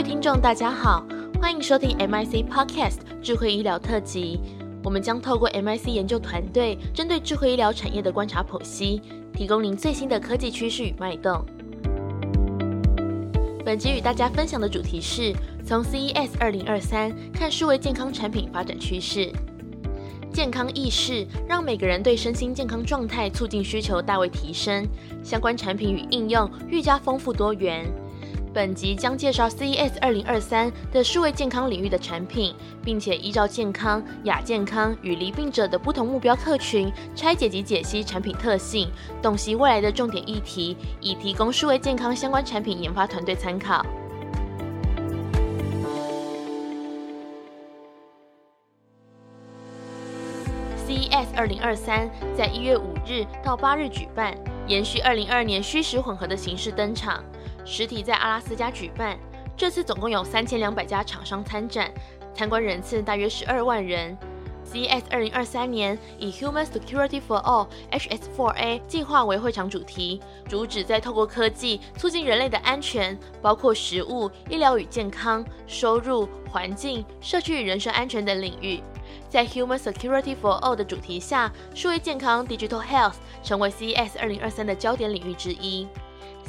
位听众，大家好，欢迎收听 MIC Podcast 智慧医疗特辑。我们将透过 MIC 研究团队针对智慧医疗产业的观察剖析，提供您最新的科技趋势与脉动。本集与大家分享的主题是从 CES 2023看数位健康产品发展趋势。健康意识让每个人对身心健康状态促进需求大为提升，相关产品与应用愈加丰富多元。本集将介绍 CES 2023的数位健康领域的产品，并且依照健康、亚健康与罹病者的不同目标客群拆解及解析产品特性，洞悉未来的重点议题，以提供数位健康相关产品研发团队参考。CES 2023在一月五日到八日举办，延续2022年虚实混合的形式登场。实体在阿拉斯加举办，这次总共有三千两百家厂商参展，参观人次大约十二万人。CES 二零二三年以 Human Security for All（HS4A） 计划为会场主题，主旨在透过科技促进人类的安全，包括食物、医疗与健康、收入、环境、社区与人身安全等领域。在 Human Security for All 的主题下，数位健康 （Digital Health） 成为 CES 二零二三的焦点领域之一。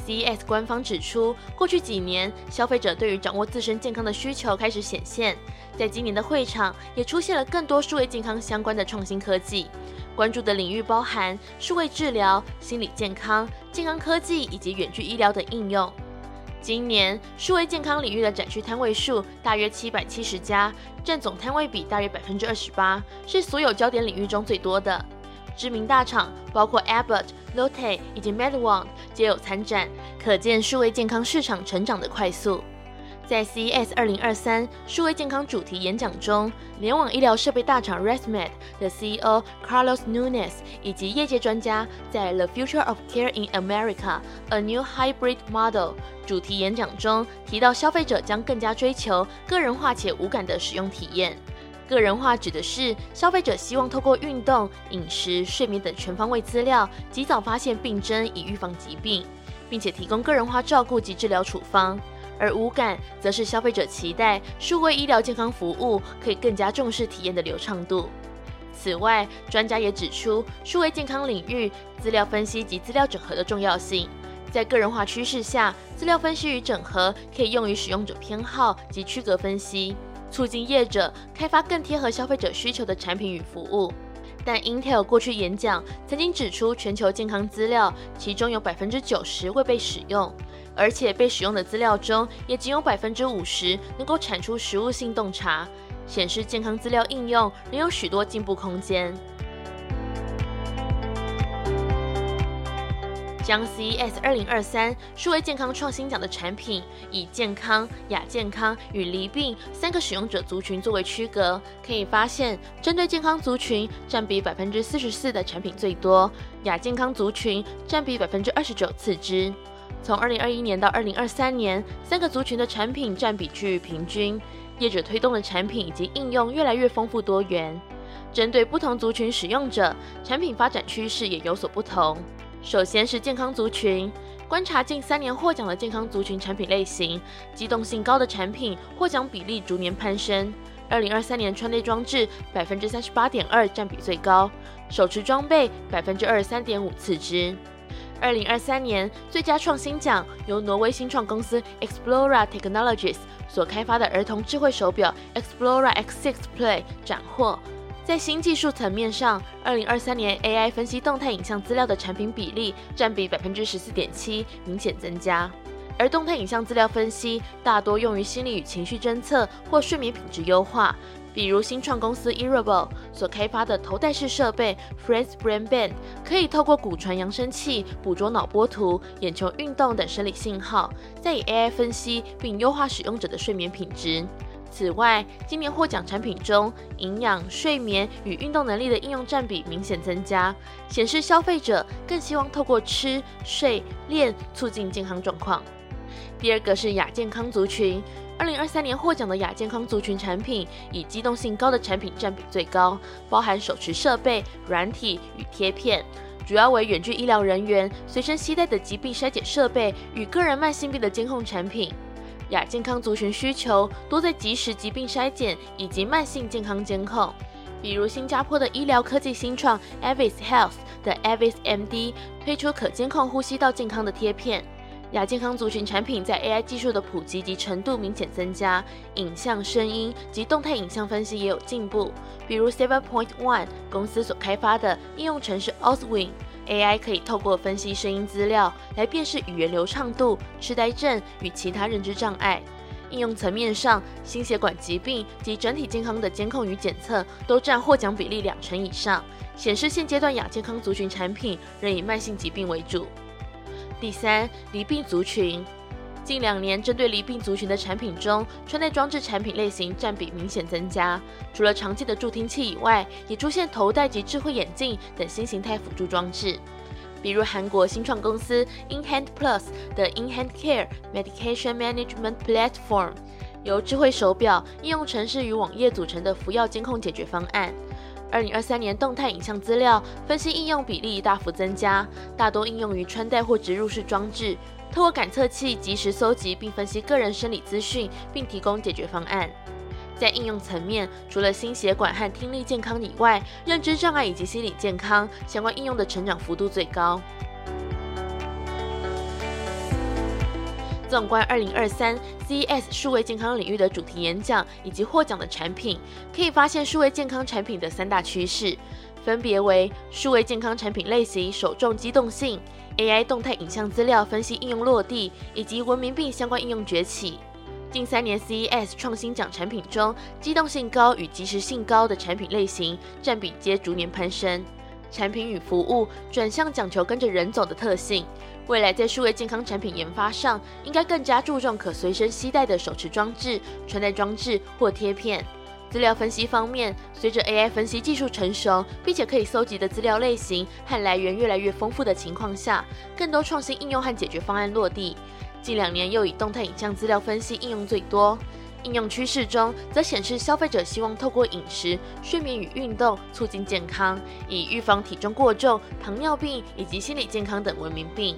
CES 官方指出，过去几年，消费者对于掌握自身健康的需求开始显现。在今年的会场，也出现了更多数位健康相关的创新科技，关注的领域包含数位治疗、心理健康、健康科技以及远距医疗等应用。今年数位健康领域的展区摊位数大约七百七十家，占总摊位比大约百分之二十八，是所有焦点领域中最多的。知名大厂包括 Abbott、Lotte 以及 MedOne 皆有参展，可见数位健康市场成长的快速。在 CES 2023数位健康主题演讲中，联网医疗设备大厂 ResMed 的 CEO Carlos Nunes 以及业界专家在 The Future of Care in America: A New Hybrid Model 主题演讲中提到，消费者将更加追求个人化且无感的使用体验。个人化指的是消费者希望透过运动、饮食、睡眠等全方位资料，及早发现病征以预防疾病，并且提供个人化照顾及治疗处方；而无感则是消费者期待数位医疗健康服务可以更加重视体验的流畅度。此外，专家也指出，数位健康领域资料分析及资料整合的重要性。在个人化趋势下，资料分析与整合可以用于使用者偏好及区隔分析。促进业者开发更贴合消费者需求的产品与服务，但 Intel 过去演讲曾经指出，全球健康资料其中有百分之九十未被使用，而且被使用的资料中也仅有百分之五十能够产出实物性洞察，显示健康资料应用仍有许多进步空间。将 CES 2023数位健康创新奖的产品以健康、亚健康与离病三个使用者族群作为区隔，可以发现，针对健康族群占比百分之四十四的产品最多，亚健康族群占比百分之二十九次之。从二零二一年到二零二三年，三个族群的产品占比趋于平均，业者推动的产品以及应用越来越丰富多元。针对不同族群使用者，产品发展趋势也有所不同。首先是健康族群，观察近三年获奖的健康族群产品类型，机动性高的产品获奖比例逐年攀升。二零二三年穿戴装置百分之三十八点二占比最高，手持装备百分之二十三点五次之。二零二三年最佳创新奖由挪威新创公司 Explora Technologies 所开发的儿童智慧手表 Explora X6 Play 斩获。在新技术层面上，二零二三年 AI 分析动态影像资料的产品比例占比百分之十四点七，明显增加。而动态影像资料分析大多用于心理与情绪侦测或睡眠品质优化，比如新创公司 iRable 所开发的头戴式设备 Friends Brain Band，可以透过骨传扬声器捕捉脑波图、眼球运动等生理信号，再以 AI 分析并优化使用者的睡眠品质。此外，今年获奖产品中，营养、睡眠与运动能力的应用占比明显增加，显示消费者更希望透过吃、睡、练促进健康状况。第二个是亚健康族群，二零二三年获奖的亚健康族群产品，以机动性高的产品占比最高，包含手持设备、软体与贴片，主要为远距医疗人员随身携带的疾病筛检设备与个人慢性病的监控产品。亚健康族群需求多在即时疾病筛检以及慢性健康监控，比如新加坡的医疗科技新创 Avis Health 的 Avis MD 推出可监控呼吸道健康的贴片。亚健康族群产品在 AI 技术的普及及程度明显增加，影像、声音及动态影像分析也有进步。比如 Seven Point One 公司所开发的应用程式 Oswin AI 可以透过分析声音资料来辨识语言流畅度、痴呆症与其他认知障碍。应用层面上，心血管疾病及整体健康的监控与检测都占获奖比例两成以上，显示现阶段亚健康族群产品仍以慢性疾病为主。第三，离病族群，近两年针对离病族群的产品中，穿戴装置产品类型占比明显增加。除了常见的助听器以外，也出现头戴及智慧眼镜等新形态辅助装置。比如韩国新创公司 InHand Plus 的 InHand Care Medication Management Platform，由智慧手表、应用程式与网页组成的服药监控解决方案。二零二三年，动态影像资料分析应用比例大幅增加，大多应用于穿戴或植入式装置，透过感测器及时搜集并分析个人生理资讯，并提供解决方案。在应用层面，除了心血管和听力健康以外，认知障碍以及心理健康相关应用的成长幅度最高。纵观二零二三 CES 数位健康领域的主题演讲以及获奖的产品，可以发现数位健康产品的三大趋势，分别为数位健康产品类型首重机动性、AI 动态影像资料分析应用落地，以及文明病相关应用崛起。近三年 CES 创新奖产品中，机动性高与及时性高的产品类型占比皆逐年攀升。产品与服务转向讲求跟着人走的特性，未来在数位健康产品研发上，应该更加注重可随身携带的手持装置、穿戴装置或贴片。资料分析方面，随着 AI 分析技术成熟，并且可以搜集的资料类型和来源越来越丰富的情况下，更多创新应用和解决方案落地。近两年又以动态影像资料分析应用最多。应用趋势中，则显示消费者希望透过饮食、睡眠与运动促进健康，以预防体重过重、糖尿病以及心理健康等文明病。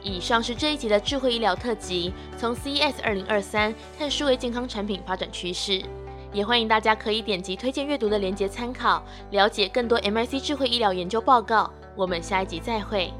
以上是这一集的智慧医疗特辑，从 CES 2023看数位健康产品发展趋势，也欢迎大家可以点击推荐阅读的链接参考，了解更多 MIC 智慧医疗研究报告。我们下一集再会。